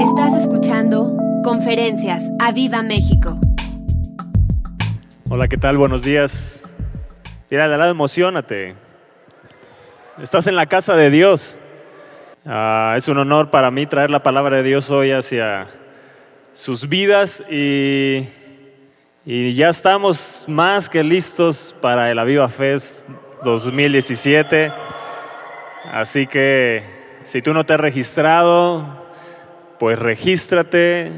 Estás escuchando Conferencias a Viva México. Hola, ¿qué tal? Buenos días. Mira, de lado, emocionate. Estás en la casa de Dios. Ah, es un honor para mí traer la palabra de Dios hoy hacia sus vidas y, y ya estamos más que listos para el Aviva Fest 2017. Así que si tú no te has registrado, pues regístrate,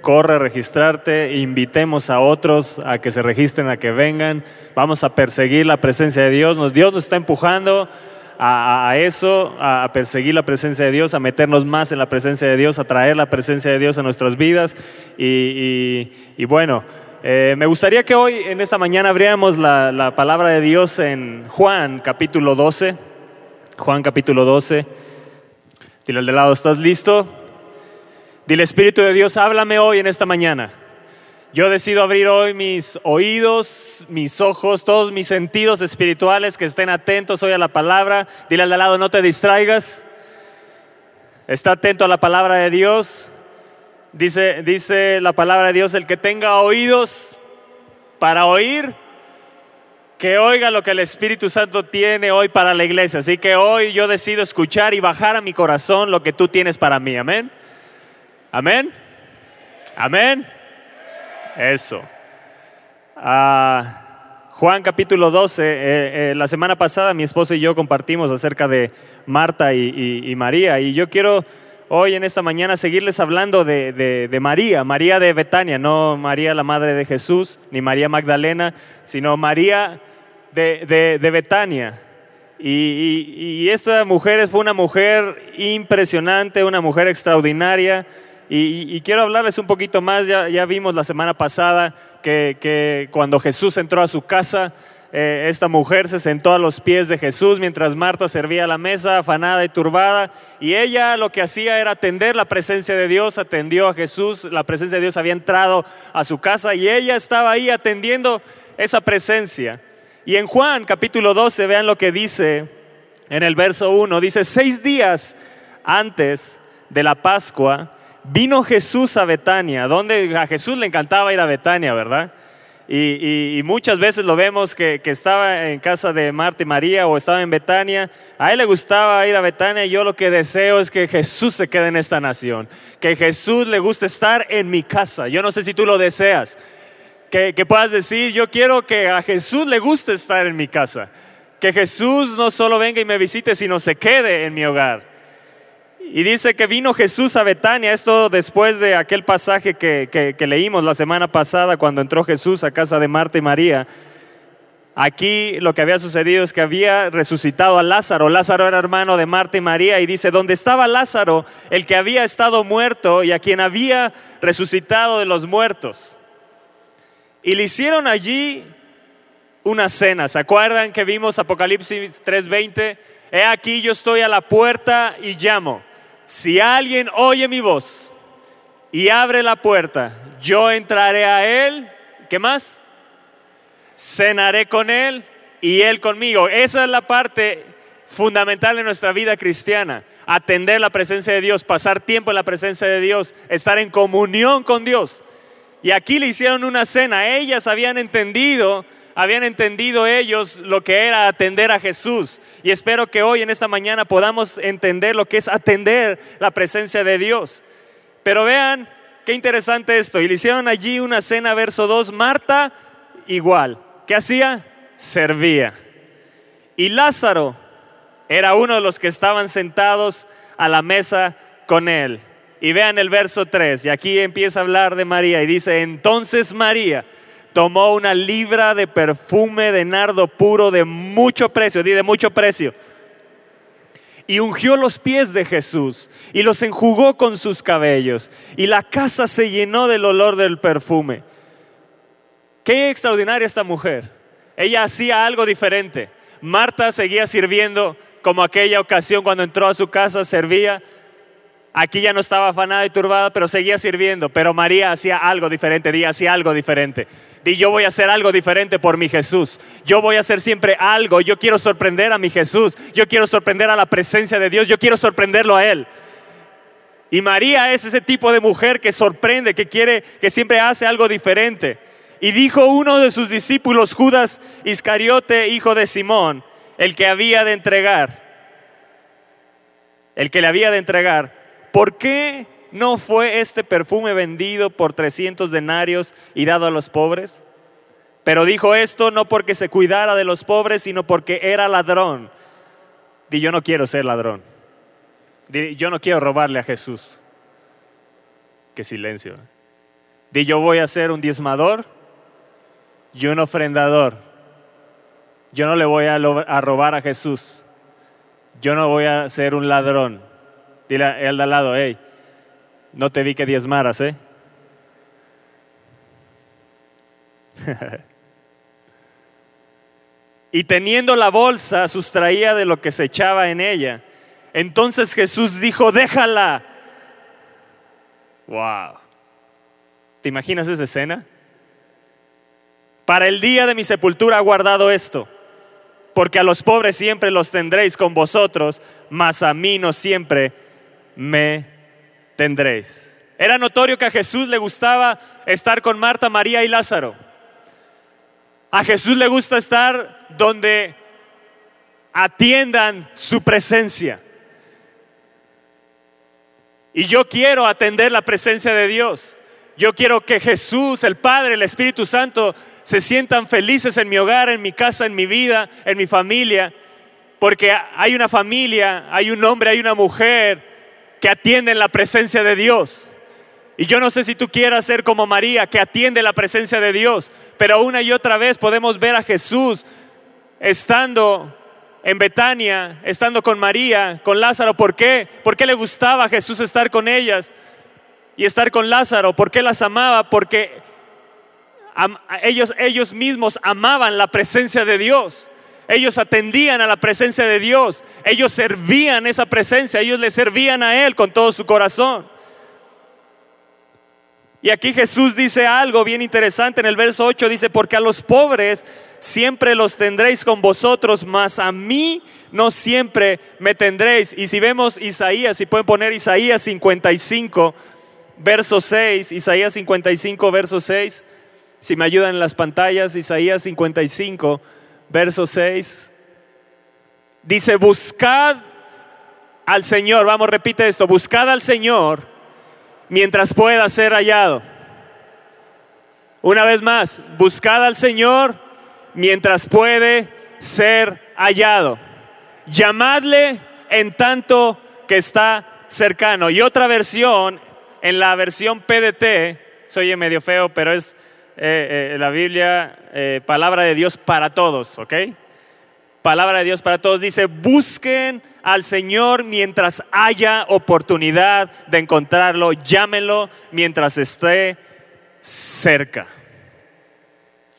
corre a registrarte, invitemos a otros a que se registren, a que vengan, vamos a perseguir la presencia de Dios, Dios nos está empujando a, eso, a, perseguir la presencia de Dios, a meternos más en la presencia de Dios, a traer la presencia de Dios a nuestras vidas y, bueno. Eh, me gustaría que hoy, en esta mañana, abriéramos la, la palabra de Dios en Juan capítulo 12. Juan capítulo 12. Dile al de lado, ¿estás listo? Dile, Espíritu de Dios, háblame hoy en esta mañana. Yo decido abrir hoy mis oídos, mis ojos, todos mis sentidos espirituales que estén atentos hoy a la palabra. Dile al lado, no te distraigas. Está atento a la palabra de Dios. Dice, dice la palabra de Dios, el que tenga oídos para oír, que oiga lo que el Espíritu Santo tiene hoy para la iglesia. Así que hoy yo decido escuchar y bajar a mi corazón lo que tú tienes para mí. Amén. Amén. Amén. Eso. Ah, Juan capítulo 12. Eh, eh, la semana pasada mi esposa y yo compartimos acerca de Marta y, María. Y yo quiero hoy en esta mañana seguirles hablando de, María, María de Betania, no María la madre de Jesús, ni María Magdalena, sino María de, Betania. Y, y, esta mujer fue una mujer impresionante, una mujer extraordinaria. Y, quiero hablarles un poquito más, ya, vimos la semana pasada que, cuando Jesús entró a su casa, eh, esta mujer se sentó a los pies de Jesús mientras Marta servía la mesa, afanada y turbada, y ella lo que hacía era atender la presencia de Dios, atendió a Jesús, la presencia de Dios había entrado a su casa y ella estaba ahí atendiendo esa presencia. Y en Juan capítulo 12, vean lo que dice en el verso 1, dice, seis días antes de la Pascua, Vino Jesús a Betania, donde a Jesús le encantaba ir a Betania, ¿verdad? Y, muchas veces lo vemos que, estaba en casa de Marta y María o estaba en Betania. A él le gustaba ir a Betania y yo lo que deseo es que Jesús se quede en esta nación. Que Jesús le guste estar en mi casa. Yo no sé si tú lo deseas. Que, que puedas decir, yo quiero que a Jesús le guste estar en mi casa. Que Jesús no solo venga y me visite, sino se quede en mi hogar. Y dice que vino Jesús a Betania, esto después de aquel pasaje que, leímos la semana pasada cuando entró Jesús a casa de Marta y María. Aquí lo que había sucedido es que había resucitado a Lázaro. Lázaro era hermano de Marta y María y dice, donde estaba Lázaro, el que había estado muerto y a quien había resucitado de los muertos. Y le hicieron allí una cena. ¿Se acuerdan que vimos Apocalipsis 3:20? He aquí yo estoy a la puerta y llamo si alguien oye mi voz y abre la puerta, yo entraré a él, ¿qué más? Cenaré con él y él conmigo. Esa es la parte fundamental en nuestra vida cristiana. Atender la presencia de Dios, pasar tiempo en la presencia de Dios, estar en comunión con Dios. Y aquí le hicieron una cena. Ellas habían entendido habían entendido ellos lo que era atender a Jesús. Y espero que hoy en esta mañana podamos entender lo que es atender la presencia de Dios. Pero vean qué interesante esto. Y le hicieron allí una cena, verso 2. Marta, igual. ¿Qué hacía? Servía. Y Lázaro era uno de los que estaban sentados a la mesa con él. Y vean el verso 3, y aquí empieza a hablar de María y dice, entonces María tomó una libra de perfume de nardo puro de mucho precio, di de mucho precio, y ungió los pies de Jesús y los enjugó con sus cabellos, y la casa se llenó del olor del perfume. Qué extraordinaria esta mujer. Ella hacía algo diferente. Marta seguía sirviendo como aquella ocasión cuando entró a su casa, servía, Aquí ya no estaba afanada y turbada, pero seguía sirviendo. Pero María hacía algo diferente, di hacía algo diferente. Di yo voy a hacer algo diferente por mi Jesús. Yo voy a hacer siempre algo. Yo quiero sorprender a mi Jesús. Yo quiero sorprender a la presencia de Dios. Yo quiero sorprenderlo a Él. Y María es ese tipo de mujer que sorprende, que quiere, que siempre hace algo diferente. Y dijo uno de sus discípulos, Judas Iscariote, hijo de Simón, el que había de entregar, el que le había de entregar, ¿por qué no fue este perfume vendido por 300 denarios y dado a los pobres? Pero dijo esto no porque se cuidara de los pobres, sino porque era ladrón. Y yo no quiero ser ladrón. Yo no quiero robarle a Jesús. Qué silencio. Di yo voy a ser un diezmador y un ofrendador. Yo no le voy a, robar a Jesús. Yo no voy a ser un ladrón. Dile a él de al lado, hey, no te vi que diezmaras, ¿eh? y teniendo la bolsa, sustraía de lo que se echaba en ella. Entonces Jesús dijo, déjala. Wow. ¿Te imaginas esa escena? Para el día de mi sepultura ha guardado esto, porque a los pobres siempre los tendréis con vosotros, mas a mí no siempre me tendréis. Era notorio que a Jesús le gustaba estar con Marta, María y Lázaro. A Jesús le gusta estar donde atiendan su presencia. Y yo quiero atender la presencia de Dios. Yo quiero que Jesús, el Padre, el Espíritu Santo se sientan felices en mi hogar, en mi casa, en mi vida, en mi familia. Porque hay una familia, hay un hombre, hay una mujer que atienden la presencia de Dios. Y yo no sé si tú quieras ser como María, que atiende la presencia de Dios, pero una y otra vez podemos ver a Jesús estando en Betania, estando con María, con Lázaro. ¿Por qué? ¿Por qué le gustaba a Jesús estar con ellas y estar con Lázaro? ¿Por qué las amaba? Porque ellos, ellos mismos amaban la presencia de Dios. Ellos atendían a la presencia de Dios. Ellos servían esa presencia. Ellos le servían a Él con todo su corazón. Y aquí Jesús dice algo bien interesante en el verso 8, dice, porque a los pobres siempre los tendréis con vosotros, mas a mí no siempre me tendréis. Y si vemos Isaías, si pueden poner Isaías 55, verso 6, Isaías 55, verso 6, si me ayudan en las pantallas, Isaías 55, verso 6, dice, buscad al Señor, vamos, repite esto, buscad al Señor mientras pueda ser hallado. Una vez más, buscad al Señor mientras puede ser hallado. Llamadle en tanto que está cercano. Y otra versión, en la versión PDT, soy medio feo, pero es eh, eh, la Biblia, eh, palabra de Dios para todos, ¿ok? Palabra de Dios para todos dice, busquen al Señor mientras haya oportunidad de encontrarlo. Llámelo mientras esté cerca.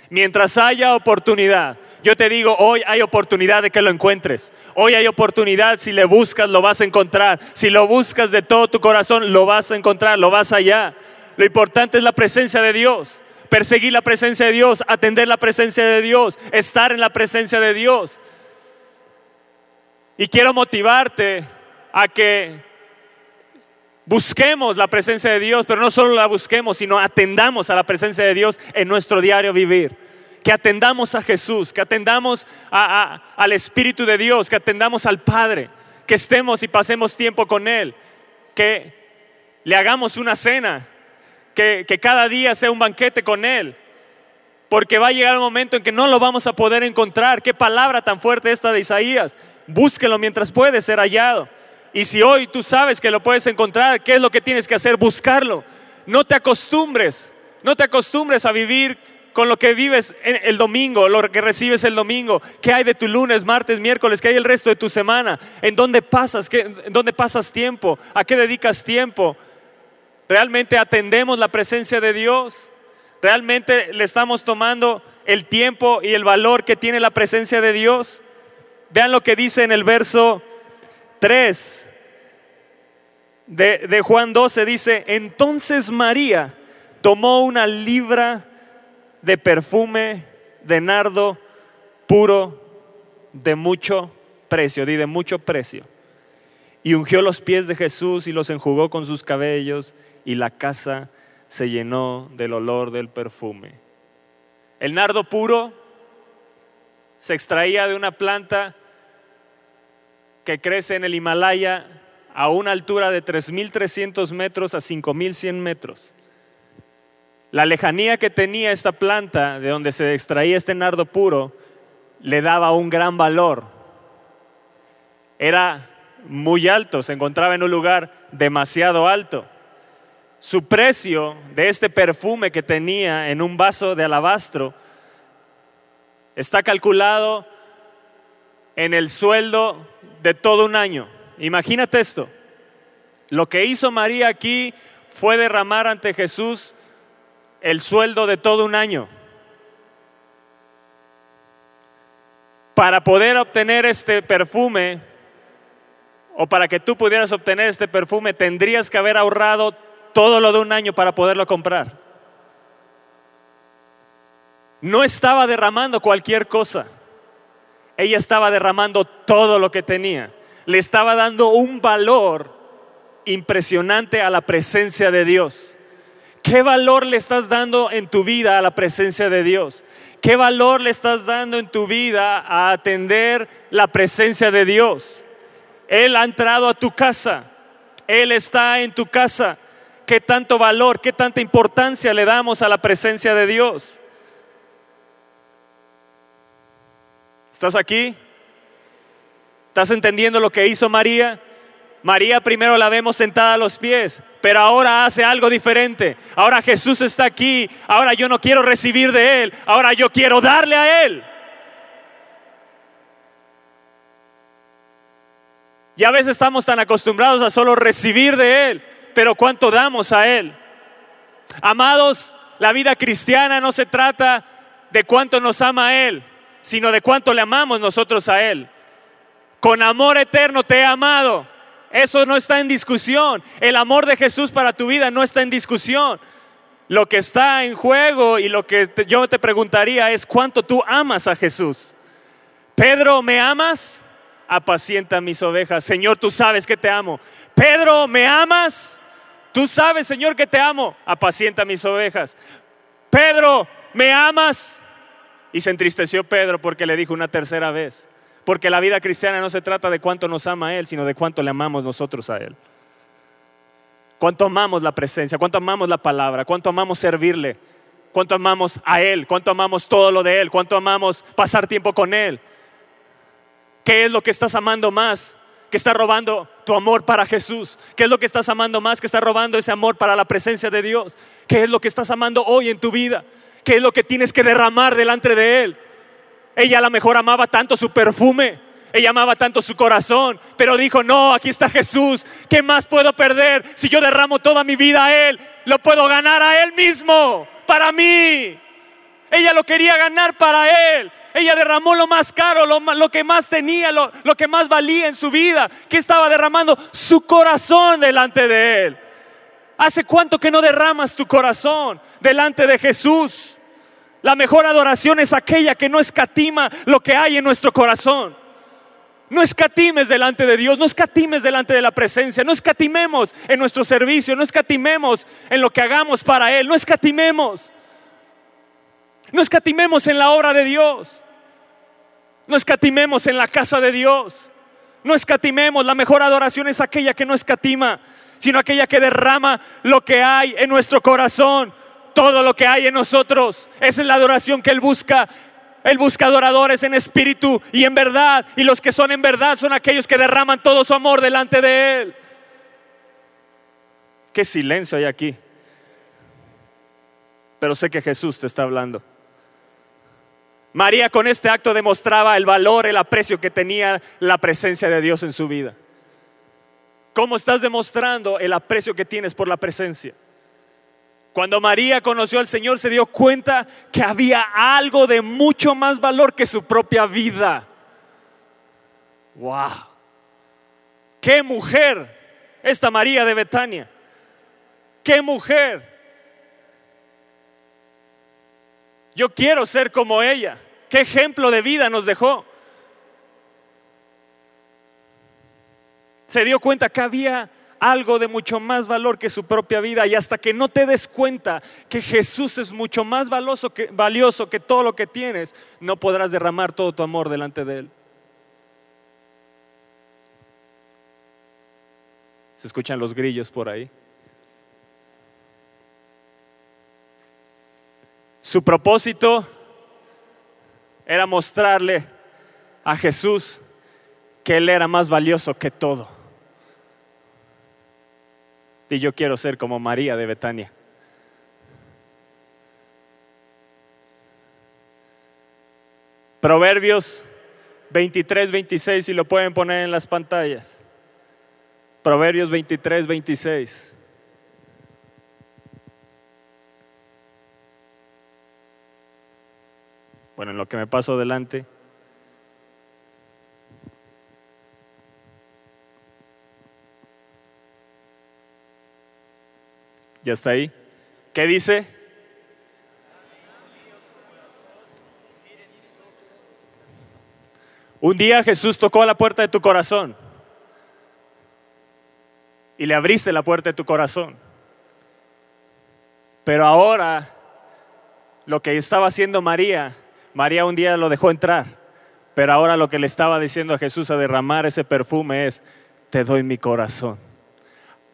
Mientras haya oportunidad. Yo te digo, hoy hay oportunidad de que lo encuentres. Hoy hay oportunidad, si le buscas, lo vas a encontrar. Si lo buscas de todo tu corazón, lo vas a encontrar, lo vas allá. Lo importante es la presencia de Dios. Perseguir la presencia de Dios, atender la presencia de Dios, estar en la presencia de Dios. Y quiero motivarte a que busquemos la presencia de Dios, pero no solo la busquemos, sino atendamos a la presencia de Dios en nuestro diario vivir. Que atendamos a Jesús, que atendamos al Espíritu de Dios, que atendamos al Padre, que estemos y pasemos tiempo con Él, que le hagamos una cena, que, cada día sea un banquete con Él, porque va a llegar un momento en que no lo vamos a poder encontrar. Qué palabra tan fuerte esta de Isaías búsquelo mientras puede ser hallado. Y si hoy tú sabes que lo puedes encontrar, ¿qué es lo que tienes que hacer? Buscarlo. No te acostumbres, no te acostumbres a vivir con lo que vives el domingo, lo que recibes el domingo, qué hay de tu lunes, martes, miércoles, qué hay el resto de tu semana, en dónde pasas, en dónde pasas tiempo, a qué dedicas tiempo. ¿Realmente atendemos la presencia de Dios? ¿Realmente le estamos tomando el tiempo y el valor que tiene la presencia de Dios? Vean lo que dice en el verso 3 de, Juan 12, dice, entonces María tomó una libra de perfume de nardo puro de mucho precio, di de mucho precio, y ungió los pies de Jesús y los enjugó con sus cabellos y la casa se llenó del olor del perfume. El nardo puro se extraía de una planta que crece en el Himalaya a una altura de 3.300 metros a 5.100 metros. La lejanía que tenía esta planta de donde se extraía este nardo puro le daba un gran valor. Era muy alto, se encontraba en un lugar demasiado alto. Su precio de este perfume que tenía en un vaso de alabastro está calculado en el sueldo de todo un año. Imagínate esto. Lo que hizo María aquí fue derramar ante Jesús el sueldo de todo un año. Para poder obtener este perfume, o para que tú pudieras obtener este perfume, tendrías que haber ahorrado todo lo de un año para poderlo comprar. No estaba derramando cualquier cosa. Ella estaba derramando todo lo que tenía. Le estaba dando un valor impresionante a la presencia de Dios. ¿Qué valor le estás dando en tu vida a la presencia de Dios? ¿Qué valor le estás dando en tu vida a atender la presencia de Dios? Él ha entrado a tu casa. Él está en tu casa. ¿Qué tanto valor, qué tanta importancia le damos a la presencia de Dios? ¿Estás aquí? ¿Estás entendiendo lo que hizo María? María primero la vemos sentada a los pies, pero ahora hace algo diferente. Ahora Jesús está aquí, ahora yo no quiero recibir de Él, ahora yo quiero darle a Él. Y a veces estamos tan acostumbrados a solo recibir de Él, pero ¿cuánto damos a Él? Amados, la vida cristiana no se trata de cuánto nos ama Él, sino de cuánto le amamos nosotros a Él. Con amor eterno te he amado eso no está en discusión. El amor de Jesús para tu vida no está en discusión. Lo que está en juego y lo que yo te preguntaría es cuánto tú amas a Jesús. Pedro, ¿me amas? Apacienta mis ovejas. Señor, tú sabes que te amo. Pedro, ¿me amas? Tú sabes, Señor, que te amo. Apacienta mis ovejas. Pedro, ¿me amas? Y se entristeció Pedro porque le dijo una tercera vez. Porque la vida cristiana no se trata de cuánto nos ama Él, sino de cuánto le amamos nosotros a Él. Cuánto amamos la presencia, cuánto amamos la palabra, cuánto amamos servirle, cuánto amamos a Él, cuánto amamos todo lo de Él, cuánto amamos pasar tiempo con Él. ¿Qué es lo que estás amando más? Que está robando tu amor para Jesús? ¿Qué es lo que estás amando más que está robando ese amor para la presencia de Dios? ¿Qué es lo que estás amando hoy en tu vida? ¿Qué es lo que tienes que derramar delante de Él? Ella a lo mejor amaba tanto su perfume, ella amaba tanto su corazón, pero dijo, no, aquí está Jesús, ¿qué más puedo perder? Si yo derramo toda mi vida a Él, lo puedo ganar a Él mismo, para mí. Ella lo quería ganar para Él. Ella derramó lo más caro, lo, que más tenía, lo, que más valía en su vida. que estaba derramando? Su corazón delante de Él. ¿Hace cuánto que no derramas tu corazón delante de Jesús? La mejor adoración es aquella que no escatima lo que hay en nuestro corazón. No escatimes delante de Dios, no escatimes delante de la presencia, no escatimemos en nuestro servicio, no escatimemos en lo que hagamos para Él, no escatimemos. No escatimemos en la obra de Dios, no escatimemos en la casa de Dios, no escatimemos. La mejor adoración es aquella que no escatima, sino aquella que derrama lo que hay en nuestro corazón todo lo que hay en nosotros. Esa es la adoración que Él busca. Él busca adoradores en espíritu y en verdad. Y los que son en verdad son aquellos que derraman todo su amor delante de Él. Qué silencio hay aquí. Pero sé que Jesús te está hablando. María con este acto demostraba el valor, el aprecio que tenía la presencia de Dios en su vida. ¿Cómo estás demostrando el aprecio que tienes por la presencia? Cuando María conoció al Señor se dio cuenta que había algo de mucho más valor que su propia vida. ¡Wow! ¡Qué mujer! Esta María de Betania. ¡Qué mujer! Yo quiero ser como ella. ¿Qué ejemplo de vida nos dejó? Se dio cuenta que había algo de mucho más valor que su propia vida y hasta que no te des cuenta que Jesús es mucho más valioso que, valioso que todo lo que tienes, no podrás derramar todo tu amor delante de Él. Se escuchan los grillos por ahí. Su propósito era mostrarle a Jesús que Él era más valioso que todo. Y yo quiero ser como María de Betania. Proverbios 23, 26, si lo pueden poner en las pantallas. Proverbios 23, 26. Bueno, en lo que me paso adelante. ¿Ya está ahí? ¿Qué dice? Un día Jesús tocó la puerta de tu corazón y le abriste la puerta de tu corazón. Pero ahora lo que estaba haciendo María María un día lo dejó entrar, pero ahora lo que le estaba diciendo a Jesús a derramar ese perfume es, te doy mi corazón.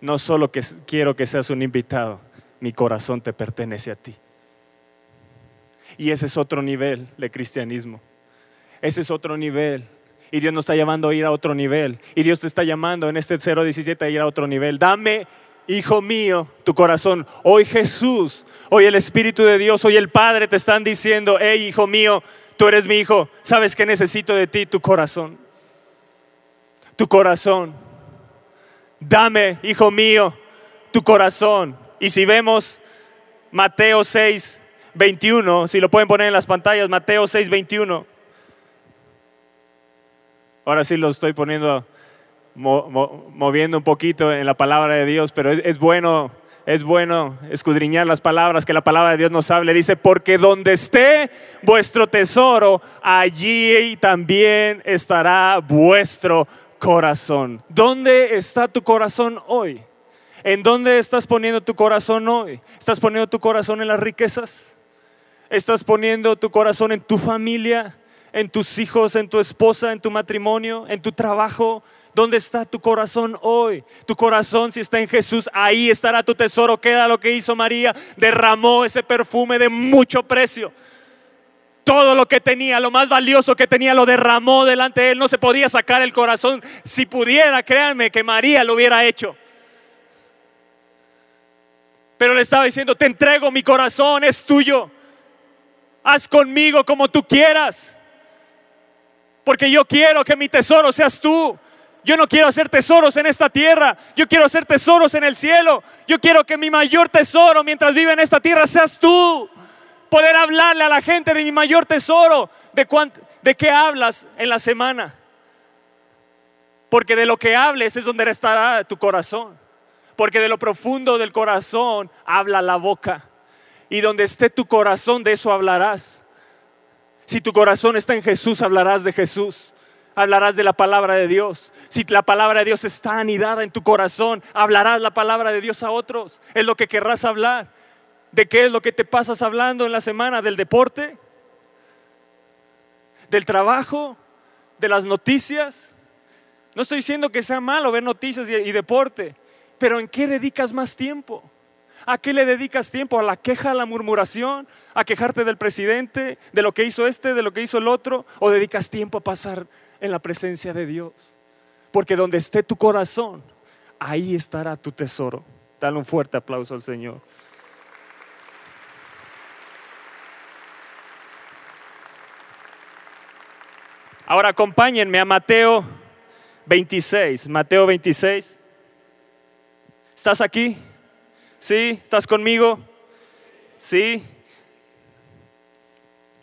No solo que quiero que seas un invitado, mi corazón te pertenece a ti. Y ese es otro nivel de cristianismo. Ese es otro nivel. Y Dios nos está llamando a ir a otro nivel. Y Dios te está llamando en este 017 a ir a otro nivel. Dame hijo mío, tu corazón. Hoy Jesús, hoy el Espíritu de Dios, hoy el Padre te están diciendo, hey hijo mío, tú eres mi hijo, sabes que necesito de ti tu corazón. Tu corazón. Dame, hijo mío, tu corazón. Y si vemos Mateo 6, 21, si lo pueden poner en las pantallas, Mateo 6, 21. Ahora sí lo estoy poniendo moviendo un poquito en la palabra de Dios, pero es, bueno, es bueno escudriñar las palabras, que la palabra de Dios nos hable. Dice, porque donde esté vuestro tesoro, allí también estará vuestro corazón. ¿Dónde está tu corazón hoy? ¿En dónde estás poniendo tu corazón hoy? ¿Estás poniendo tu corazón en las riquezas? ¿Estás poniendo tu corazón en tu familia, en tus hijos, en tu esposa, en tu matrimonio, en tu trabajo, ¿Dónde está tu corazón hoy? Tu corazón si está en Jesús, ahí estará tu tesoro. Queda lo que hizo María, derramó ese perfume de mucho precio. Todo lo que tenía, lo más valioso que tenía, lo derramó delante de él. No se podía sacar el corazón. Si pudiera, créanme que María lo hubiera hecho. Pero le estaba diciendo, te entrego mi corazón, es tuyo. Haz conmigo como tú quieras. Porque yo quiero que mi tesoro seas tú. Yo no quiero hacer tesoros en esta tierra, yo quiero hacer tesoros en el cielo. Yo quiero que mi mayor tesoro mientras vive en esta tierra seas tú. Poder hablarle a la gente de mi mayor tesoro, de, de qué hablas en la semana. Porque de lo que hables es donde estará tu corazón. Porque de lo profundo del corazón habla la boca. Y donde esté tu corazón, de eso hablarás. Si tu corazón está en Jesús, hablarás de Jesús hablarás de la palabra de Dios. Si la palabra de Dios está anidada en tu corazón, hablarás la palabra de Dios a otros. Es lo que querrás hablar. ¿De qué es lo que te pasas hablando en la semana? ¿Del deporte? ¿Del trabajo? ¿De las noticias? No estoy diciendo que sea malo ver noticias y, deporte, pero ¿en qué dedicas más tiempo? ¿A qué le dedicas tiempo? ¿A la queja, a la murmuración? ¿A quejarte del presidente, de lo que hizo este, de lo que hizo el otro? ¿O dedicas tiempo a pasar en la presencia de Dios. Porque donde esté tu corazón, ahí estará tu tesoro. Dale un fuerte aplauso al Señor. Ahora acompáñenme a Mateo 26. Mateo 26. ¿Estás aquí? ¿Sí? ¿Estás conmigo? ¿Sí?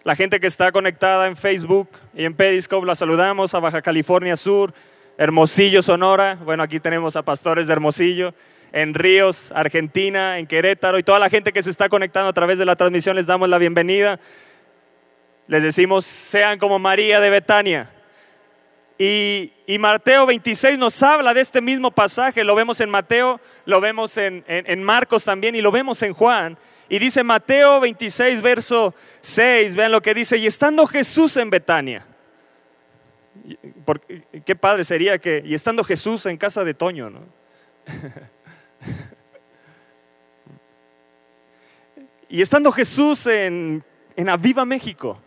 La gente que está conectada en Facebook y en Periscope, la saludamos a Baja California Sur, Hermosillo, Sonora. Bueno, aquí tenemos a pastores de Hermosillo, en Ríos, Argentina, en Querétaro y toda la gente que se está conectando a través de la transmisión les damos la bienvenida. Les decimos, sean como María de Betania. Y, y, Mateo 26 nos habla de este mismo pasaje, lo vemos en Mateo, lo vemos en, en, en, Marcos también y lo vemos en Juan. Y dice Mateo 26, verso 6, vean lo que dice, y estando Jesús en Betania, porque, qué padre sería que, y estando Jesús en casa de Toño, ¿no? y estando Jesús en, en Aviva México,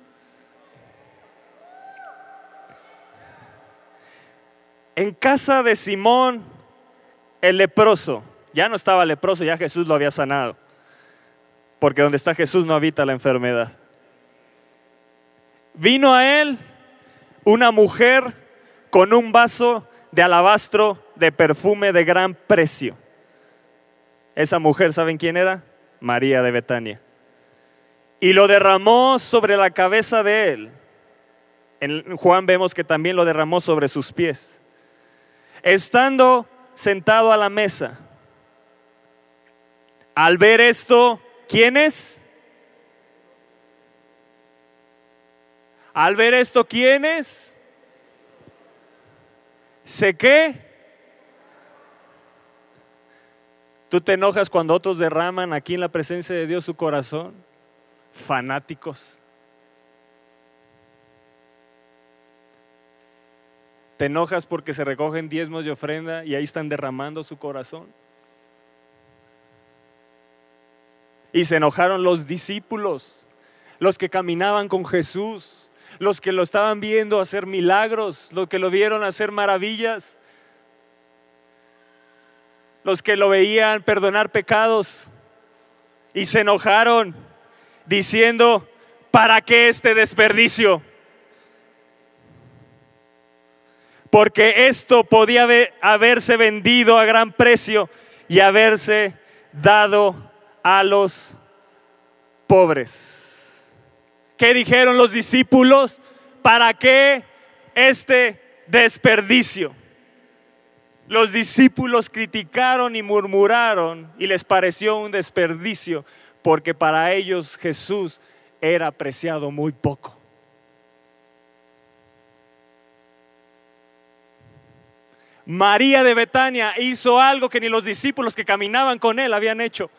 en casa de Simón el leproso, ya no estaba leproso, ya Jesús lo había sanado, porque donde está Jesús no habita la enfermedad. Vino a él una mujer con un vaso de alabastro de perfume de gran precio. Esa mujer, ¿saben quién era? María de Betania. Y lo derramó sobre la cabeza de él. En Juan vemos que también lo derramó sobre sus pies. Estando sentado a la mesa, al ver esto, ¿quién es? Al ver esto, ¿quién es? ¿Sé qué? ¿Tú te enojas cuando otros derraman aquí en la presencia de Dios su corazón? Fanáticos. ¿Te enojas porque se recogen diezmos de ofrenda y ahí están derramando su corazón? Y se enojaron los discípulos, los que caminaban con Jesús los que lo estaban viendo hacer milagros, los que lo vieron hacer maravillas, los que lo veían perdonar pecados y se enojaron diciendo, ¿para qué este desperdicio? Porque esto podía haberse vendido a gran precio y haberse dado a los pobres. ¿Qué dijeron los discípulos? ¿Para qué este desperdicio? Los discípulos criticaron y murmuraron y les pareció un desperdicio porque para ellos Jesús era apreciado muy poco. María de Betania hizo algo que ni los discípulos que caminaban con él habían hecho.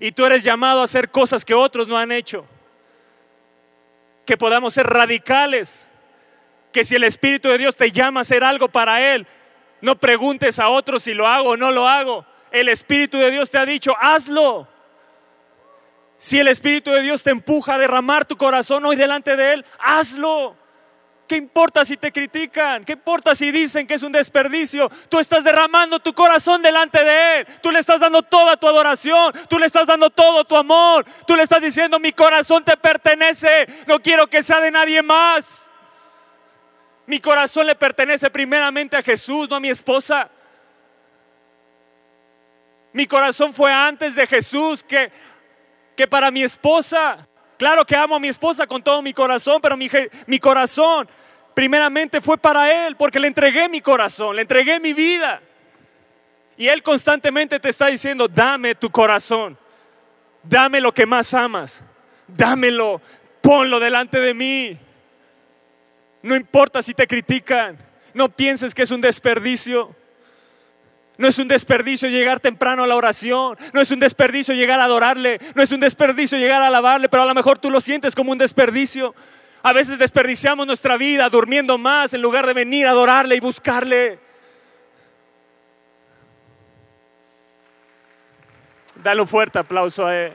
Y tú eres llamado a hacer cosas que otros no han hecho que podamos ser radicales, que si el Espíritu de Dios te llama a hacer algo para Él, no preguntes a otros si lo hago o no lo hago. El Espíritu de Dios te ha dicho, hazlo. Si el Espíritu de Dios te empuja a derramar tu corazón hoy delante de Él, hazlo. ¿Qué importa si te critican? ¿Qué importa si dicen que es un desperdicio? Tú estás derramando tu corazón delante de Él. Tú le estás dando toda tu adoración. Tú le estás dando todo tu amor. Tú le estás diciendo, mi corazón te pertenece. No quiero que sea de nadie más. Mi corazón le pertenece primeramente a Jesús, no a mi esposa. Mi corazón fue antes de Jesús que, que para mi esposa. Claro que amo a mi esposa con todo mi corazón, pero mi, mi corazón primeramente fue para Él, porque le entregué mi corazón, le entregué mi vida. Y Él constantemente te está diciendo, dame tu corazón, dame lo que más amas, dámelo, ponlo delante de mí. No importa si te critican, no pienses que es un desperdicio. No es un desperdicio llegar temprano a la oración. No es un desperdicio llegar a adorarle. No es un desperdicio llegar a alabarle. Pero a lo mejor tú lo sientes como un desperdicio. A veces desperdiciamos nuestra vida durmiendo más en lugar de venir a adorarle y buscarle. Dale un fuerte aplauso a él.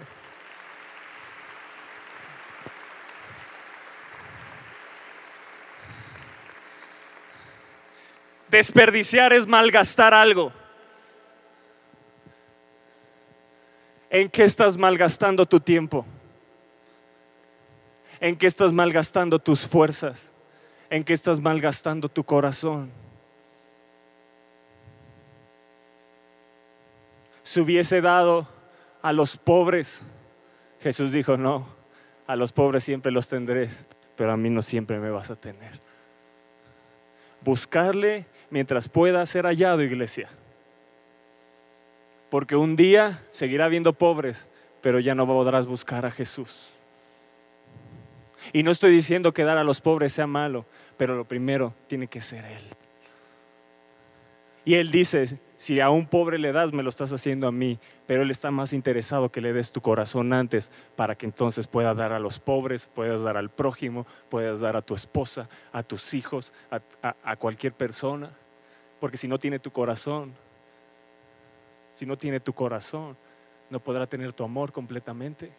Desperdiciar es malgastar algo. ¿En qué estás malgastando tu tiempo? ¿En qué estás malgastando tus fuerzas? ¿En qué estás malgastando tu corazón? Si hubiese dado a los pobres, Jesús dijo, no, a los pobres siempre los tendré, pero a mí no siempre me vas a tener. Buscarle mientras pueda ser hallado, iglesia porque un día seguirá habiendo pobres, pero ya no podrás buscar a Jesús. Y no estoy diciendo que dar a los pobres sea malo, pero lo primero tiene que ser Él. Y Él dice, si a un pobre le das, me lo estás haciendo a mí, pero Él está más interesado que le des tu corazón antes para que entonces puedas dar a los pobres, puedas dar al prójimo, puedas dar a tu esposa, a tus hijos, a, a cualquier persona. Porque si no tiene tu corazón, si no tiene tu corazón, no podrá tener tu amor completamente.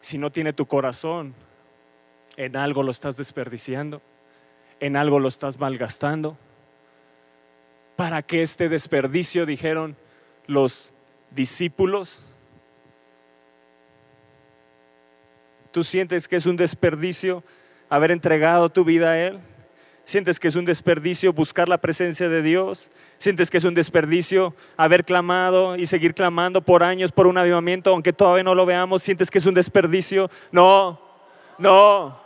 Si no tiene tu corazón, en algo lo estás desperdiciando, en algo lo estás malgastando. ¿Para qué este desperdicio? Dijeron los discípulos. ¿Tú sientes que es un desperdicio haber entregado tu vida a Él? ¿Sientes que es un desperdicio buscar la presencia de Dios? ¿Sientes que es un desperdicio haber clamado y seguir clamando por años por un avivamiento, aunque todavía no lo veamos? ¿Sientes que es un desperdicio? No, no,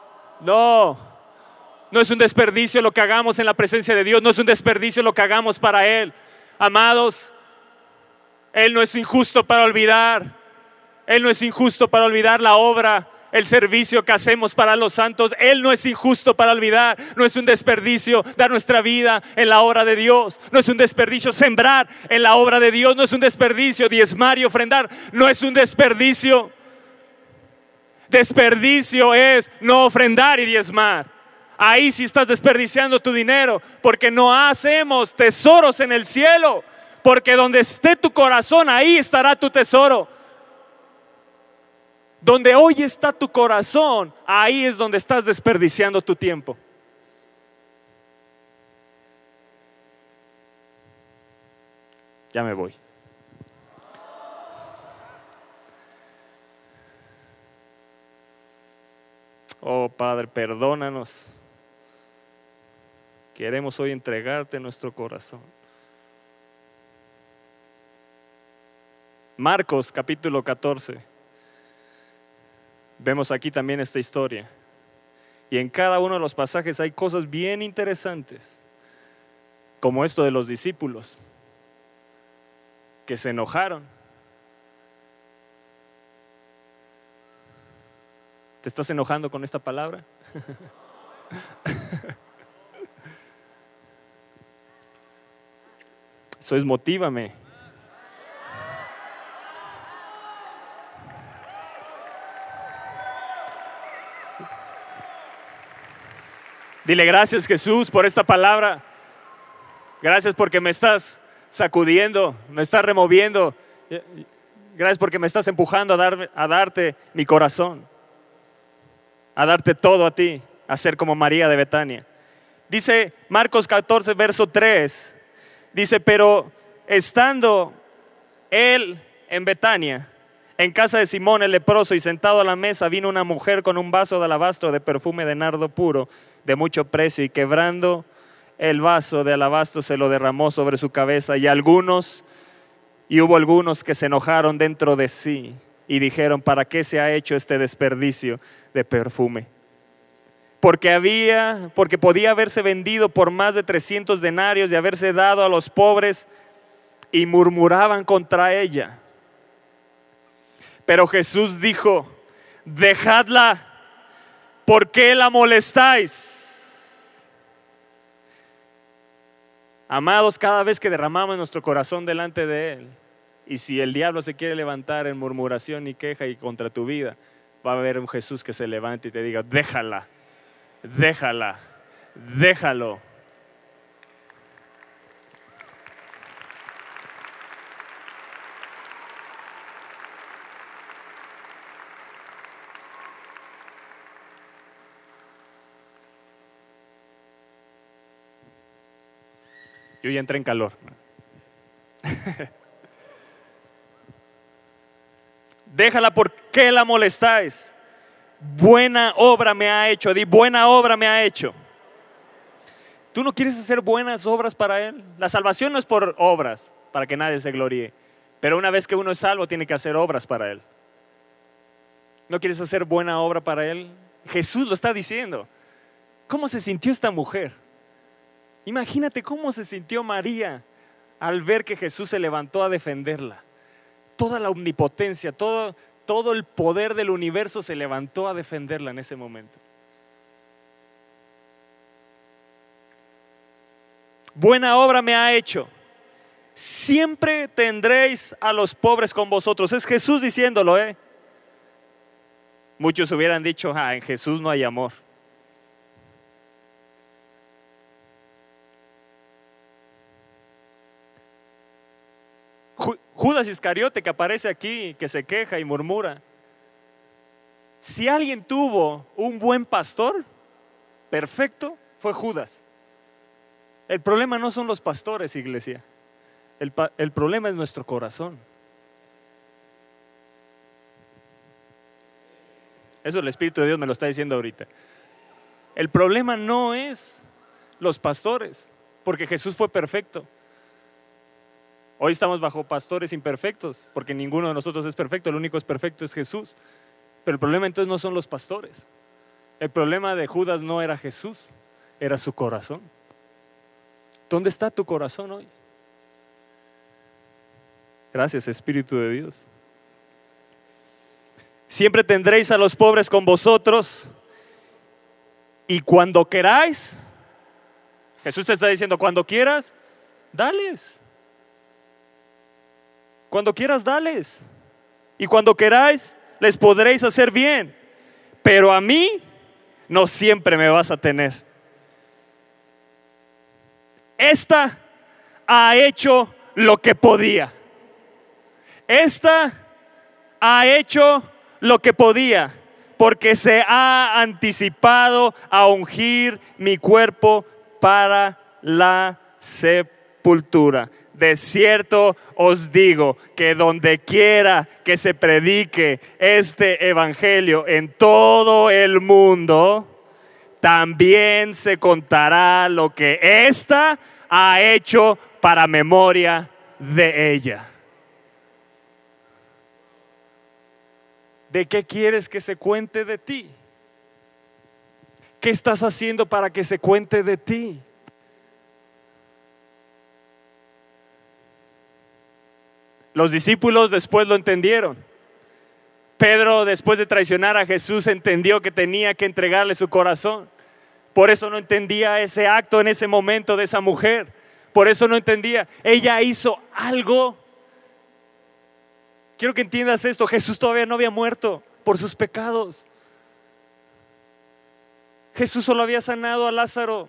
no. No es un desperdicio lo que hagamos en la presencia de Dios, no es un desperdicio lo que hagamos para Él. Amados, Él no es injusto para olvidar, Él no es injusto para olvidar la obra el servicio que hacemos para los santos. Él no es injusto para olvidar, no es un desperdicio dar nuestra vida en la obra de Dios, no es un desperdicio sembrar en la obra de Dios, no es un desperdicio diezmar y ofrendar, no es un desperdicio. Desperdicio es no ofrendar y diezmar. Ahí sí estás desperdiciando tu dinero porque no hacemos tesoros en el cielo. Porque donde esté tu corazón, ahí estará tu tesoro. Donde hoy está tu corazón, ahí es donde estás desperdiciando tu tiempo. Ya me voy. Oh Padre, perdónanos. Queremos hoy entregarte nuestro corazón. Marcos capítulo 14. Vemos aquí también esta historia. Y en cada uno de los pasajes hay cosas bien interesantes, como esto de los discípulos, que se enojaron. ¿Te estás enojando con esta palabra? Eso es motívame. Dile gracias Jesús por esta palabra. Gracias porque me estás sacudiendo, me estás removiendo. Gracias porque me estás empujando a, a darte mi corazón, a darte todo a ti, a ser como María de Betania. Dice Marcos 14, verso 3, dice, pero estando él en Betania, en casa de Simón el leproso y sentado a la mesa, vino una mujer con un vaso de alabastro de perfume de nardo puro de mucho precio y quebrando el vaso de alabastro se lo derramó sobre su cabeza y algunos, y hubo algunos que se enojaron dentro de sí y dijeron, ¿para qué se ha hecho este desperdicio de perfume? Porque había, porque podía haberse vendido por más de 300 denarios y haberse dado a los pobres y murmuraban contra ella. Pero Jesús dijo, dejadla ¿Por qué la molestáis? Amados, cada vez que derramamos nuestro corazón delante de Él, y si el diablo se quiere levantar en murmuración y queja y contra tu vida, va a haber un Jesús que se levante y te diga, déjala, déjala, déjalo. Yo ya entré en calor. Déjala, ¿por qué la molestáis? Buena obra me ha hecho, di buena obra me ha hecho. ¿Tú no quieres hacer buenas obras para Él? La salvación no es por obras, para que nadie se gloríe. Pero una vez que uno es salvo, tiene que hacer obras para Él. ¿No quieres hacer buena obra para Él? Jesús lo está diciendo. ¿Cómo se sintió esta mujer? Imagínate cómo se sintió María al ver que Jesús se levantó a defenderla. Toda la omnipotencia, todo, todo el poder del universo se levantó a defenderla en ese momento. Buena obra me ha hecho. Siempre tendréis a los pobres con vosotros. Es Jesús diciéndolo, ¿eh? Muchos hubieran dicho, ah, en Jesús no hay amor. Judas Iscariote que aparece aquí, que se queja y murmura. Si alguien tuvo un buen pastor, perfecto, fue Judas. El problema no son los pastores, iglesia. El, problema es nuestro corazón. Eso el Espíritu de Dios me lo está diciendo ahorita. El problema no es los pastores, porque Jesús fue perfecto. Hoy estamos bajo pastores imperfectos, porque ninguno de nosotros es perfecto, el único es perfecto es Jesús. Pero el problema entonces no son los pastores. El problema de Judas no era Jesús, era su corazón. ¿Dónde está tu corazón hoy? Gracias, Espíritu de Dios. Siempre tendréis a los pobres con vosotros y cuando queráis, Jesús te está diciendo, cuando quieras, dales. Cuando quieras, dales. Y cuando queráis, les podréis hacer bien. Pero a mí no siempre me vas a tener. Esta ha hecho lo que podía. Esta ha hecho lo que podía, porque se ha anticipado a ungir mi cuerpo para la sepultura. De cierto os digo que donde quiera que se predique este evangelio en todo el mundo, también se contará lo que ésta ha hecho para memoria de ella. ¿De qué quieres que se cuente de ti? ¿Qué estás haciendo para que se cuente de ti? Los discípulos después lo entendieron. Pedro, después de traicionar a Jesús, entendió que tenía que entregarle su corazón. Por eso no entendía ese acto en ese momento de esa mujer. Por eso no entendía. Ella hizo algo. Quiero que entiendas esto. Jesús todavía no había muerto por sus pecados. Jesús solo había sanado a Lázaro,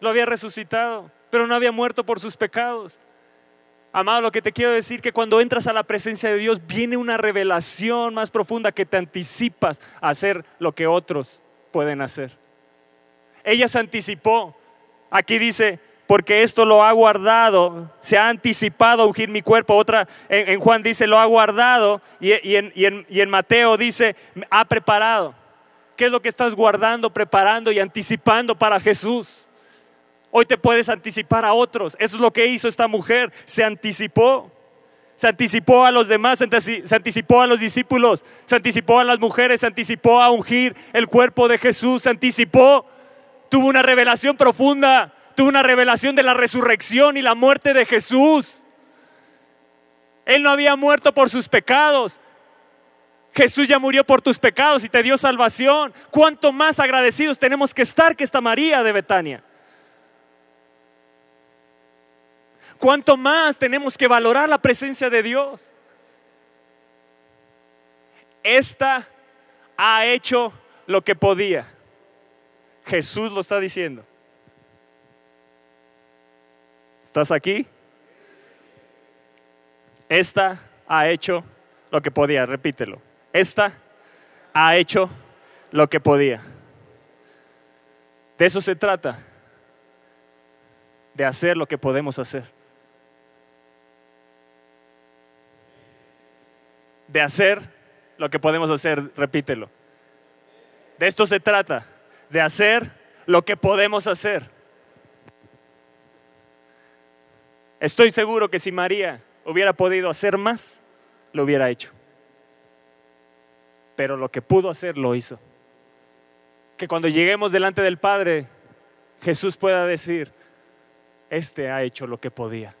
lo había resucitado, pero no había muerto por sus pecados. Amado, lo que te quiero decir que cuando entras a la presencia de Dios viene una revelación más profunda que te anticipas a hacer lo que otros pueden hacer. Ella se anticipó. Aquí dice, porque esto lo ha guardado, se ha anticipado a ungir mi cuerpo. Otra en, Juan dice, lo ha guardado. Y, y en Mateo dice, ha preparado. ¿Qué es lo que estás guardando, preparando y anticipando para Jesús? Hoy te puedes anticipar a otros. Eso es lo que hizo esta mujer. Se anticipó. Se anticipó a los demás, se anticipó a los discípulos, se anticipó a las mujeres, se anticipó a ungir el cuerpo de Jesús, se anticipó. Tuvo una revelación profunda, tuvo una revelación de la resurrección y la muerte de Jesús. Él no había muerto por sus pecados. Jesús ya murió por tus pecados y te dio salvación. ¿Cuánto más agradecidos tenemos que estar que esta María de Betania? ¿Cuánto más tenemos que valorar la presencia de Dios? Esta ha hecho lo que podía. Jesús lo está diciendo. ¿Estás aquí? Esta ha hecho lo que podía, repítelo. Esta ha hecho lo que podía. De eso se trata, de hacer lo que podemos hacer. De hacer lo que podemos hacer, repítelo. De esto se trata, de hacer lo que podemos hacer. Estoy seguro que si María hubiera podido hacer más, lo hubiera hecho. Pero lo que pudo hacer, lo hizo. Que cuando lleguemos delante del Padre, Jesús pueda decir, este ha hecho lo que podía.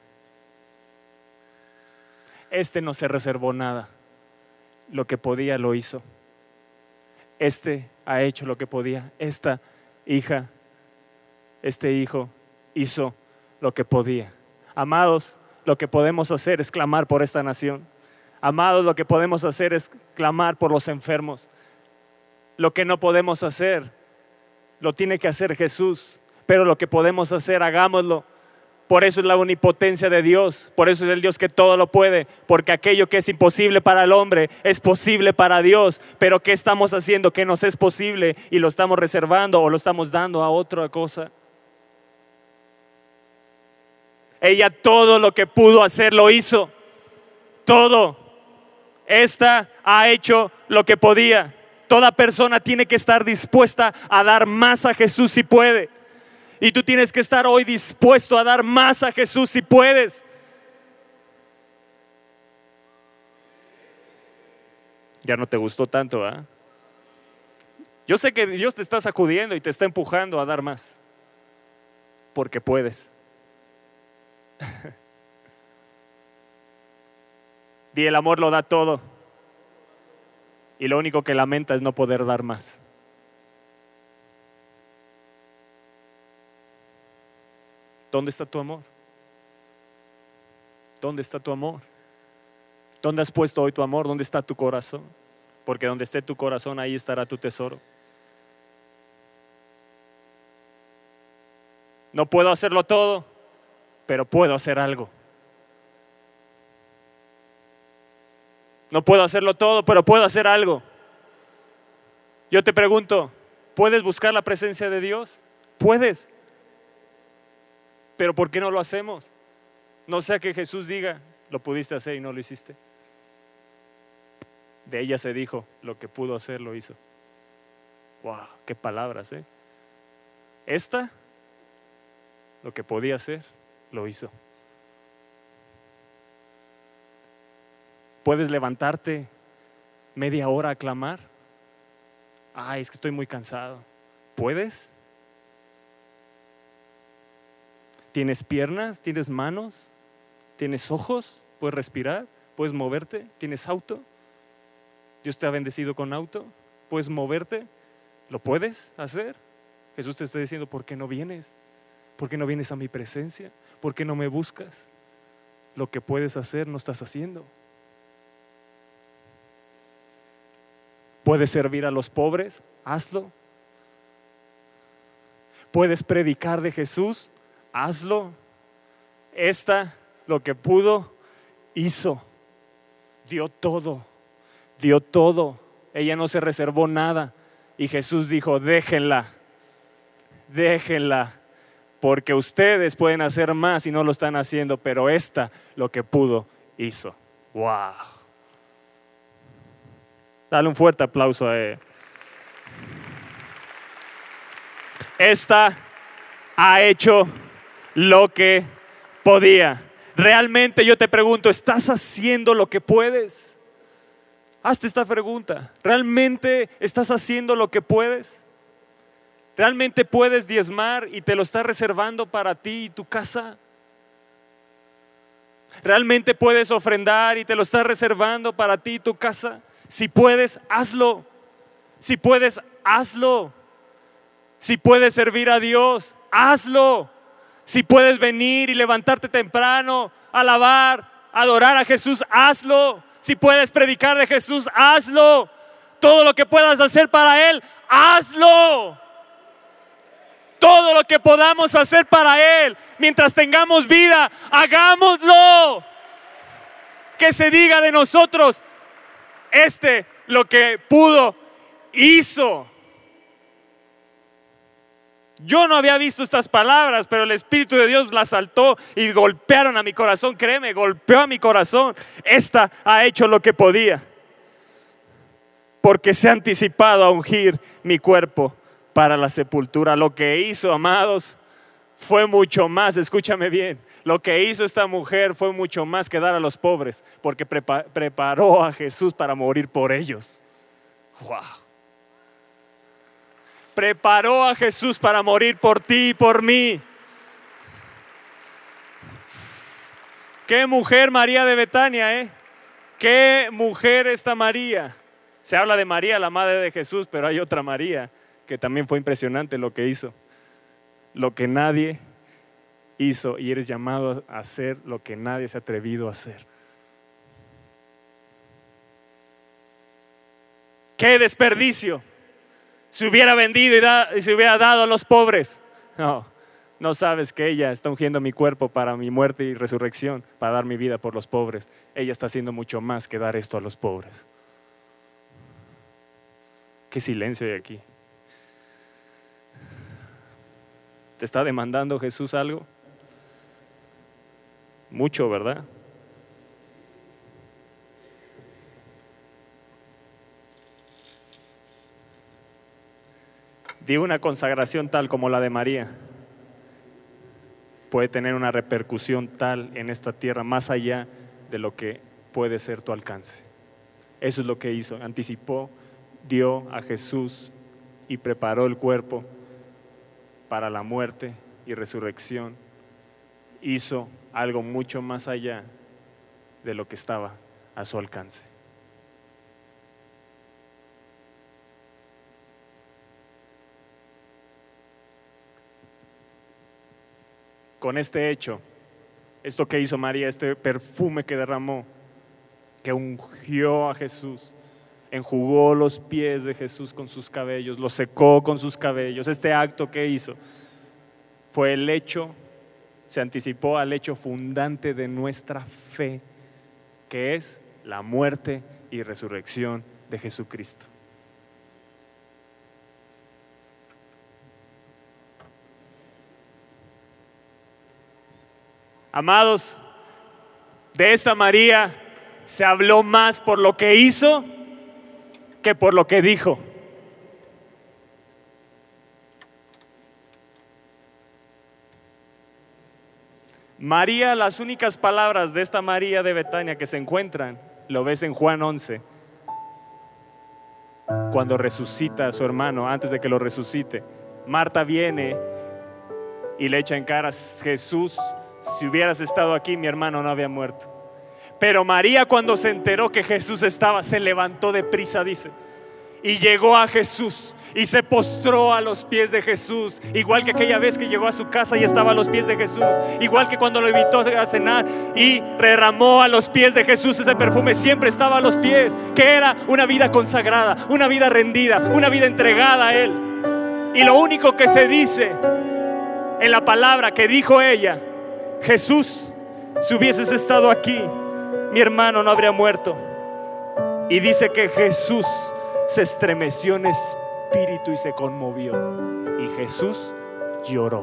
Este no se reservó nada lo que podía lo hizo. Este ha hecho lo que podía. Esta hija, este hijo hizo lo que podía. Amados, lo que podemos hacer es clamar por esta nación. Amados, lo que podemos hacer es clamar por los enfermos. Lo que no podemos hacer, lo tiene que hacer Jesús. Pero lo que podemos hacer, hagámoslo por eso es la omnipotencia de Dios, por eso es el Dios que todo lo puede, porque aquello que es imposible para el hombre es posible para Dios. Pero ¿qué estamos haciendo que nos es posible y lo estamos reservando o lo estamos dando a otra cosa? Ella todo lo que pudo hacer lo hizo. Todo. Esta ha hecho lo que podía. Toda persona tiene que estar dispuesta a dar más a Jesús si puede. Y tú tienes que estar hoy dispuesto a dar más a Jesús si puedes. Ya no te gustó tanto, ¿ah? Yo sé que Dios te está sacudiendo y te está empujando a dar más. Porque puedes. Y el amor lo da todo. Y lo único que lamenta es no poder dar más. ¿Dónde está tu amor? ¿Dónde está tu amor? ¿Dónde has puesto hoy tu amor? ¿Dónde está tu corazón? Porque donde esté tu corazón, ahí estará tu tesoro. No puedo hacerlo todo, pero puedo hacer algo. No puedo hacerlo todo, pero puedo hacer algo. Yo te pregunto, ¿puedes buscar la presencia de Dios? Puedes. Pero ¿por qué no lo hacemos? No sea que Jesús diga, lo pudiste hacer y no lo hiciste. De ella se dijo, lo que pudo hacer lo hizo. Wow, qué palabras, ¿eh? Esta, lo que podía hacer, lo hizo. Puedes levantarte media hora a clamar. Ay, es que estoy muy cansado. ¿Puedes? ¿Tienes piernas? ¿Tienes manos? ¿Tienes ojos? ¿Puedes respirar? ¿Puedes moverte? ¿Tienes auto? Dios te ha bendecido con auto. ¿Puedes moverte? ¿Lo puedes hacer? Jesús te está diciendo, ¿por qué no vienes? ¿Por qué no vienes a mi presencia? ¿Por qué no me buscas? Lo que puedes hacer no estás haciendo. ¿Puedes servir a los pobres? Hazlo. ¿Puedes predicar de Jesús? Hazlo. Esta, lo que pudo, hizo. Dio todo, dio todo. Ella no se reservó nada. Y Jesús dijo, déjenla, déjenla, porque ustedes pueden hacer más y no lo están haciendo, pero esta, lo que pudo, hizo. ¡Wow! Dale un fuerte aplauso a él. Esta ha hecho lo que podía. Realmente yo te pregunto, ¿estás haciendo lo que puedes? Hazte esta pregunta. ¿Realmente estás haciendo lo que puedes? ¿Realmente puedes diezmar y te lo estás reservando para ti y tu casa? ¿Realmente puedes ofrendar y te lo estás reservando para ti y tu casa? Si puedes, hazlo. Si puedes, hazlo. Si puedes servir a Dios, hazlo. Si puedes venir y levantarte temprano, alabar, adorar a Jesús, hazlo. Si puedes predicar de Jesús, hazlo. Todo lo que puedas hacer para Él, hazlo. Todo lo que podamos hacer para Él, mientras tengamos vida, hagámoslo. Que se diga de nosotros, este lo que pudo, hizo. Yo no había visto estas palabras, pero el Espíritu de Dios las saltó y golpearon a mi corazón. Créeme, golpeó a mi corazón. Esta ha hecho lo que podía. Porque se ha anticipado a ungir mi cuerpo para la sepultura. Lo que hizo, amados, fue mucho más. Escúchame bien. Lo que hizo esta mujer fue mucho más que dar a los pobres, porque preparó a Jesús para morir por ellos. ¡Wow! Preparó a Jesús para morir por ti y por mí. Qué mujer María de Betania, ¿eh? ¿Qué mujer esta María? Se habla de María, la madre de Jesús, pero hay otra María que también fue impresionante lo que hizo. Lo que nadie hizo y eres llamado a hacer lo que nadie se ha atrevido a hacer. ¡Qué desperdicio! Se hubiera vendido y, se hubiera dado a los pobres. No, no sabes que ella está ungiendo mi cuerpo para mi muerte y resurrección, para dar mi vida por los pobres. Ella está haciendo mucho más que dar esto a los pobres. Qué silencio hay aquí. ¿Te está demandando Jesús algo? Mucho, ¿verdad? Di una consagración tal como la de María puede tener una repercusión tal en esta tierra más allá de lo que puede ser tu alcance. Eso es lo que hizo, anticipó, dio a Jesús y preparó el cuerpo para la muerte y resurrección. Hizo algo mucho más allá de lo que estaba a su alcance. Con este hecho, esto que hizo María, este perfume que derramó, que ungió a Jesús, enjugó los pies de Jesús con sus cabellos, lo secó con sus cabellos. Este acto que hizo fue el hecho se anticipó al hecho fundante de nuestra fe, que es la muerte y resurrección de Jesucristo. Amados, de esta María se habló más por lo que hizo que por lo que dijo. María, las únicas palabras de esta María de Betania que se encuentran, lo ves en Juan 11, cuando resucita a su hermano, antes de que lo resucite. Marta viene y le echa en cara, Jesús, si hubieras estado aquí, mi hermano no había muerto. Pero María cuando se enteró que Jesús estaba, se levantó de prisa, dice, y llegó a Jesús y se postró a los pies de Jesús, igual que aquella vez que llegó a su casa y estaba a los pies de Jesús, igual que cuando lo invitó a cenar y derramó a los pies de Jesús ese perfume, siempre estaba a los pies, que era una vida consagrada, una vida rendida, una vida entregada a Él. Y lo único que se dice en la palabra que dijo ella, Jesús, si hubieses estado aquí, mi hermano no habría muerto. Y dice que Jesús se estremeció en espíritu y se conmovió. Y Jesús lloró.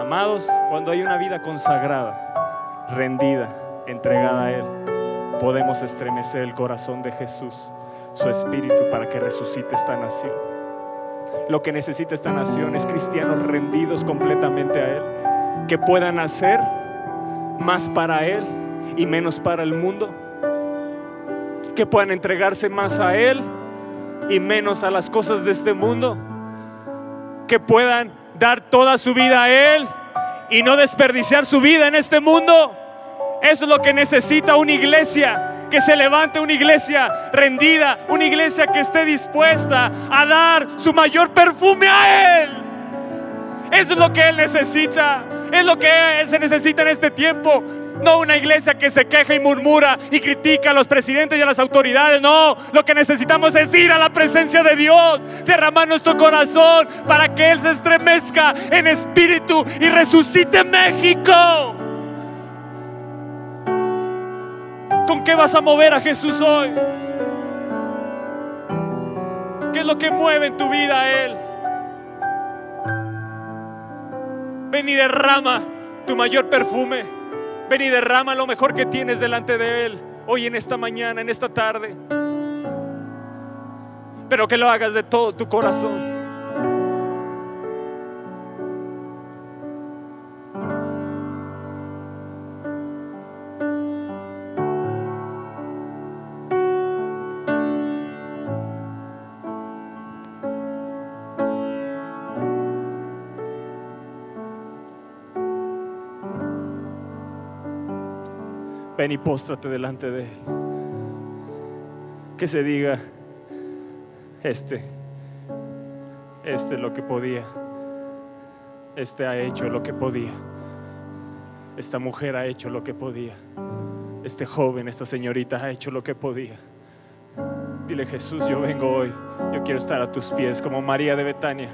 Amados, cuando hay una vida consagrada, rendida, entregada a Él, podemos estremecer el corazón de Jesús, su espíritu, para que resucite esta nación. Lo que necesita esta nación es cristianos rendidos completamente a Él, que puedan hacer más para Él y menos para el mundo que puedan entregarse más a Él y menos a las cosas de este mundo, que puedan dar toda su vida a Él y no desperdiciar su vida en este mundo. Eso es lo que necesita una iglesia, que se levante una iglesia rendida, una iglesia que esté dispuesta a dar su mayor perfume a Él. Eso es lo que Él necesita, es lo que se necesita en este tiempo. No una iglesia que se queja y murmura y critica a los presidentes y a las autoridades. No, lo que necesitamos es ir a la presencia de Dios, derramar nuestro corazón para que Él se estremezca en espíritu y resucite México. ¿Con qué vas a mover a Jesús hoy? ¿Qué es lo que mueve en tu vida a Él? Ven y derrama tu mayor perfume. Ven y derrama lo mejor que tienes delante de Él hoy en esta mañana, en esta tarde. Pero que lo hagas de todo tu corazón. Ven y póstrate delante de Él. Que se diga, este, este lo que podía, este ha hecho lo que podía, esta mujer ha hecho lo que podía, este joven, esta señorita ha hecho lo que podía. Dile Jesús, yo vengo hoy, yo quiero estar a tus pies como María de Betania.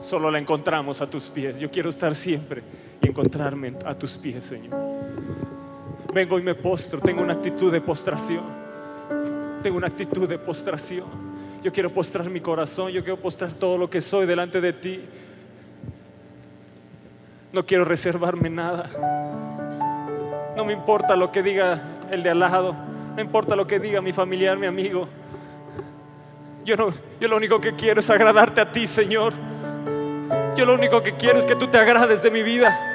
Solo la encontramos a tus pies. Yo quiero estar siempre y encontrarme a tus pies, Señor. Vengo y me postro, tengo una actitud de postración. Tengo una actitud de postración. Yo quiero postrar mi corazón, yo quiero postrar todo lo que soy delante de ti. No quiero reservarme nada. No me importa lo que diga el de al lado. No importa lo que diga mi familiar, mi amigo. Yo, no, yo lo único que quiero es agradarte a ti, Señor. Yo lo único que quiero es que tú te agrades de mi vida.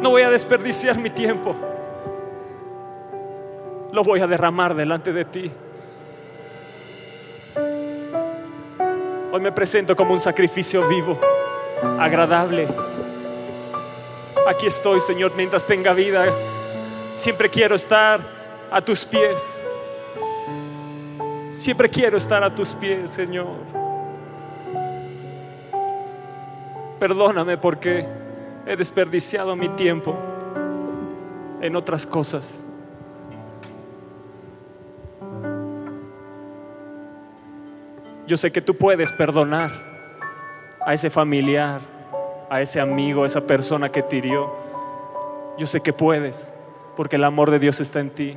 No voy a desperdiciar mi tiempo. Lo voy a derramar delante de ti. Hoy me presento como un sacrificio vivo, agradable. Aquí estoy, Señor, mientras tenga vida. Siempre quiero estar a tus pies. Siempre quiero estar a tus pies, Señor. Perdóname porque he desperdiciado mi tiempo en otras cosas. Yo sé que tú puedes perdonar a ese familiar, a ese amigo, a esa persona que te hirió. Yo sé que puedes, porque el amor de Dios está en ti.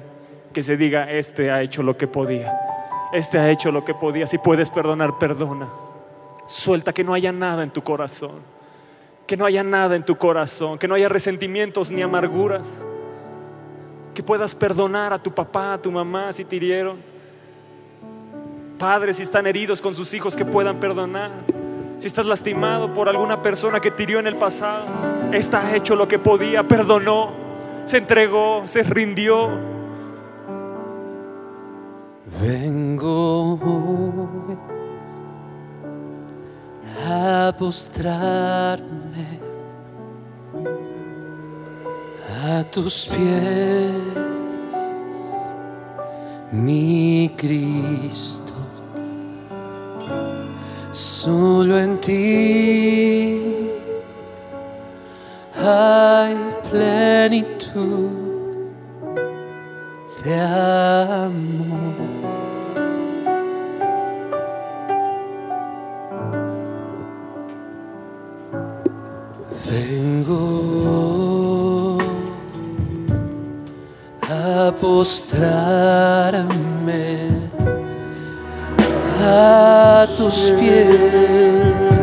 Que se diga, este ha hecho lo que podía. Este ha hecho lo que podía. Si puedes perdonar, perdona. Suelta que no haya nada en tu corazón. Que no haya nada en tu corazón. Que no haya resentimientos ni amarguras. Que puedas perdonar a tu papá, a tu mamá si te hirieron. Padres si están heridos con sus hijos que puedan perdonar. Si estás lastimado por alguna persona que te hirió en el pasado, esta ha hecho lo que podía, perdonó, se entregó, se rindió. Vengo a postrarme a tus pies, mi Cristo. Solo en ti hay plenitud de amor. Vengo a postrarme a tus pies,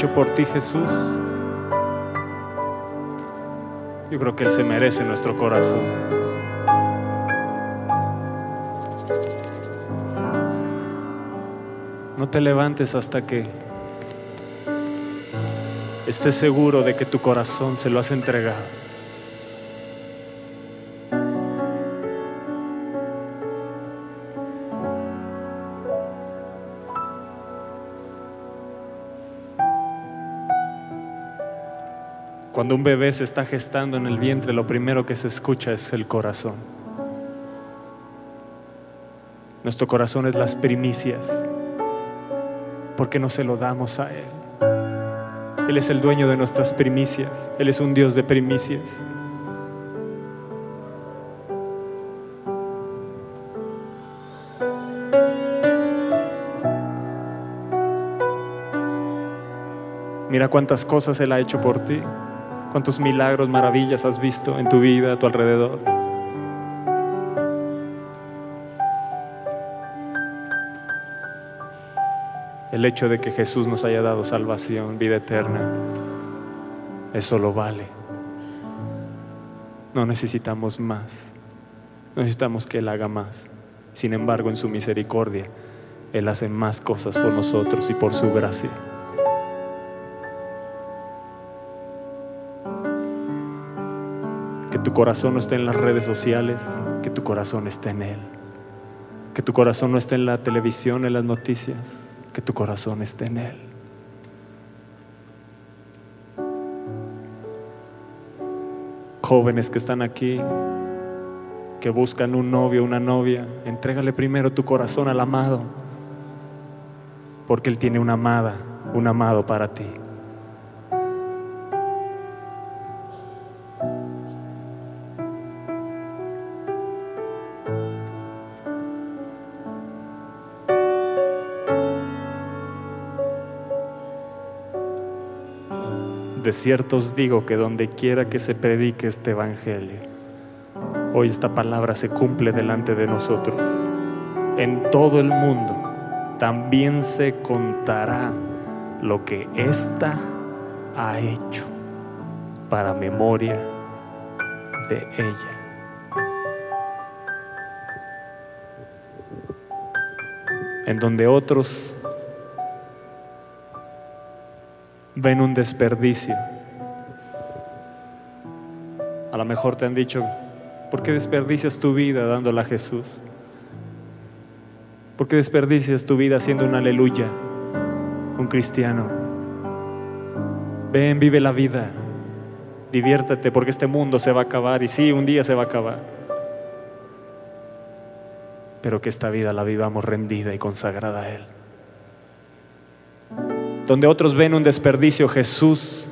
hecho por ti Jesús? Yo creo que Él se merece nuestro corazón. No te levantes hasta que estés seguro de que tu corazón se lo has entregado. Cuando un bebé se está gestando en el vientre, lo primero que se escucha es el corazón. Nuestro corazón es las primicias. ¿Por qué no se lo damos a Él? Él es el dueño de nuestras primicias. Él es un Dios de primicias. Mira cuántas cosas Él ha hecho por ti. Cuántos milagros, maravillas has visto en tu vida, a tu alrededor. El hecho de que Jesús nos haya dado salvación, vida eterna, eso lo vale. No necesitamos más. No necesitamos que Él haga más. Sin embargo, en su misericordia, Él hace más cosas por nosotros y por su gracia. Tu corazón no esté en las redes sociales, que tu corazón esté en Él. Que tu corazón no esté en la televisión, en las noticias, que tu corazón esté en Él. Jóvenes que están aquí, que buscan un novio, una novia, entrégale primero tu corazón al amado, porque Él tiene una amada, un amado para ti. De cierto os digo que donde quiera que se predique este evangelio, hoy esta palabra se cumple delante de nosotros. En todo el mundo también se contará lo que ésta ha hecho para memoria de ella. En donde otros ven un desperdicio. A lo mejor te han dicho, ¿por qué desperdicias tu vida dándola a Jesús? ¿Por qué desperdicias tu vida siendo un aleluya, un cristiano? Ven, vive la vida, diviértete porque este mundo se va a acabar y sí, un día se va a acabar. Pero que esta vida la vivamos rendida y consagrada a Él donde otros ven un desperdicio, Jesús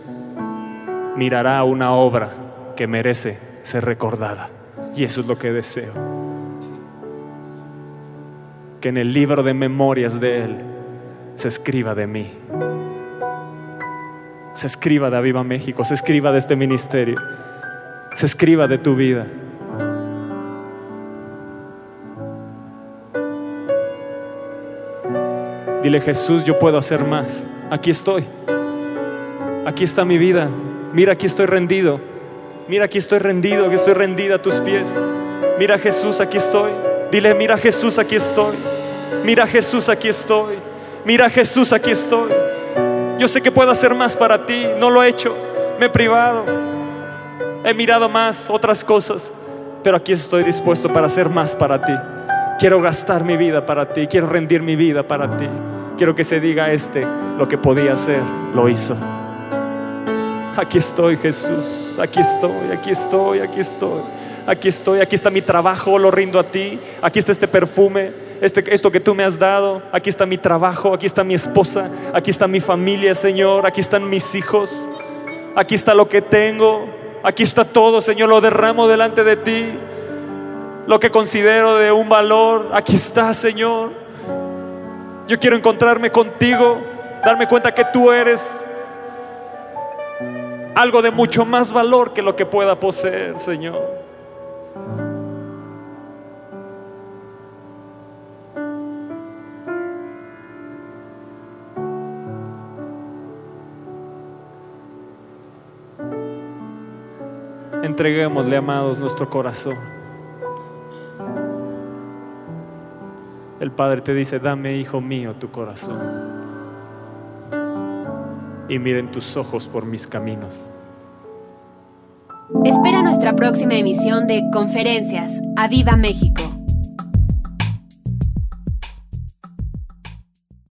mirará una obra que merece ser recordada. Y eso es lo que deseo. Que en el libro de memorias de Él se escriba de mí. Se escriba de Aviva México, se escriba de este ministerio, se escriba de tu vida. Dile Jesús, yo puedo hacer más aquí estoy. Aquí está mi vida. Mira, aquí estoy rendido. Mira, aquí estoy rendido, aquí estoy rendida a tus pies. Mira Jesús, aquí estoy. Dile, mira Jesús, aquí estoy. Mira Jesús, aquí estoy. Mira Jesús, aquí estoy. Yo sé que puedo hacer más para ti. No lo he hecho. Me he privado. He mirado más otras cosas. Pero aquí estoy dispuesto para hacer más para ti. Quiero gastar mi vida para ti. Quiero rendir mi vida para ti. Quiero que se diga este, lo que podía hacer, lo hizo. Aquí estoy Jesús. Aquí estoy, aquí estoy, aquí estoy. Aquí estoy, aquí está mi trabajo, lo rindo a ti. Aquí está este perfume, este, esto que tú me has dado. Aquí está mi trabajo, aquí está mi esposa, aquí está mi familia, Señor. Aquí están mis hijos. Aquí está lo que tengo. Aquí está todo, Señor. Lo derramo delante de ti. Lo que considero de un valor, aquí está, Señor. Yo quiero encontrarme contigo, darme cuenta que tú eres algo de mucho más valor que lo que pueda poseer, Señor. Entreguémosle, amados, nuestro corazón. El Padre te dice, dame, hijo mío, tu corazón. Y miren tus ojos por mis caminos. Espera nuestra próxima emisión de Conferencias. ¡A Viva México!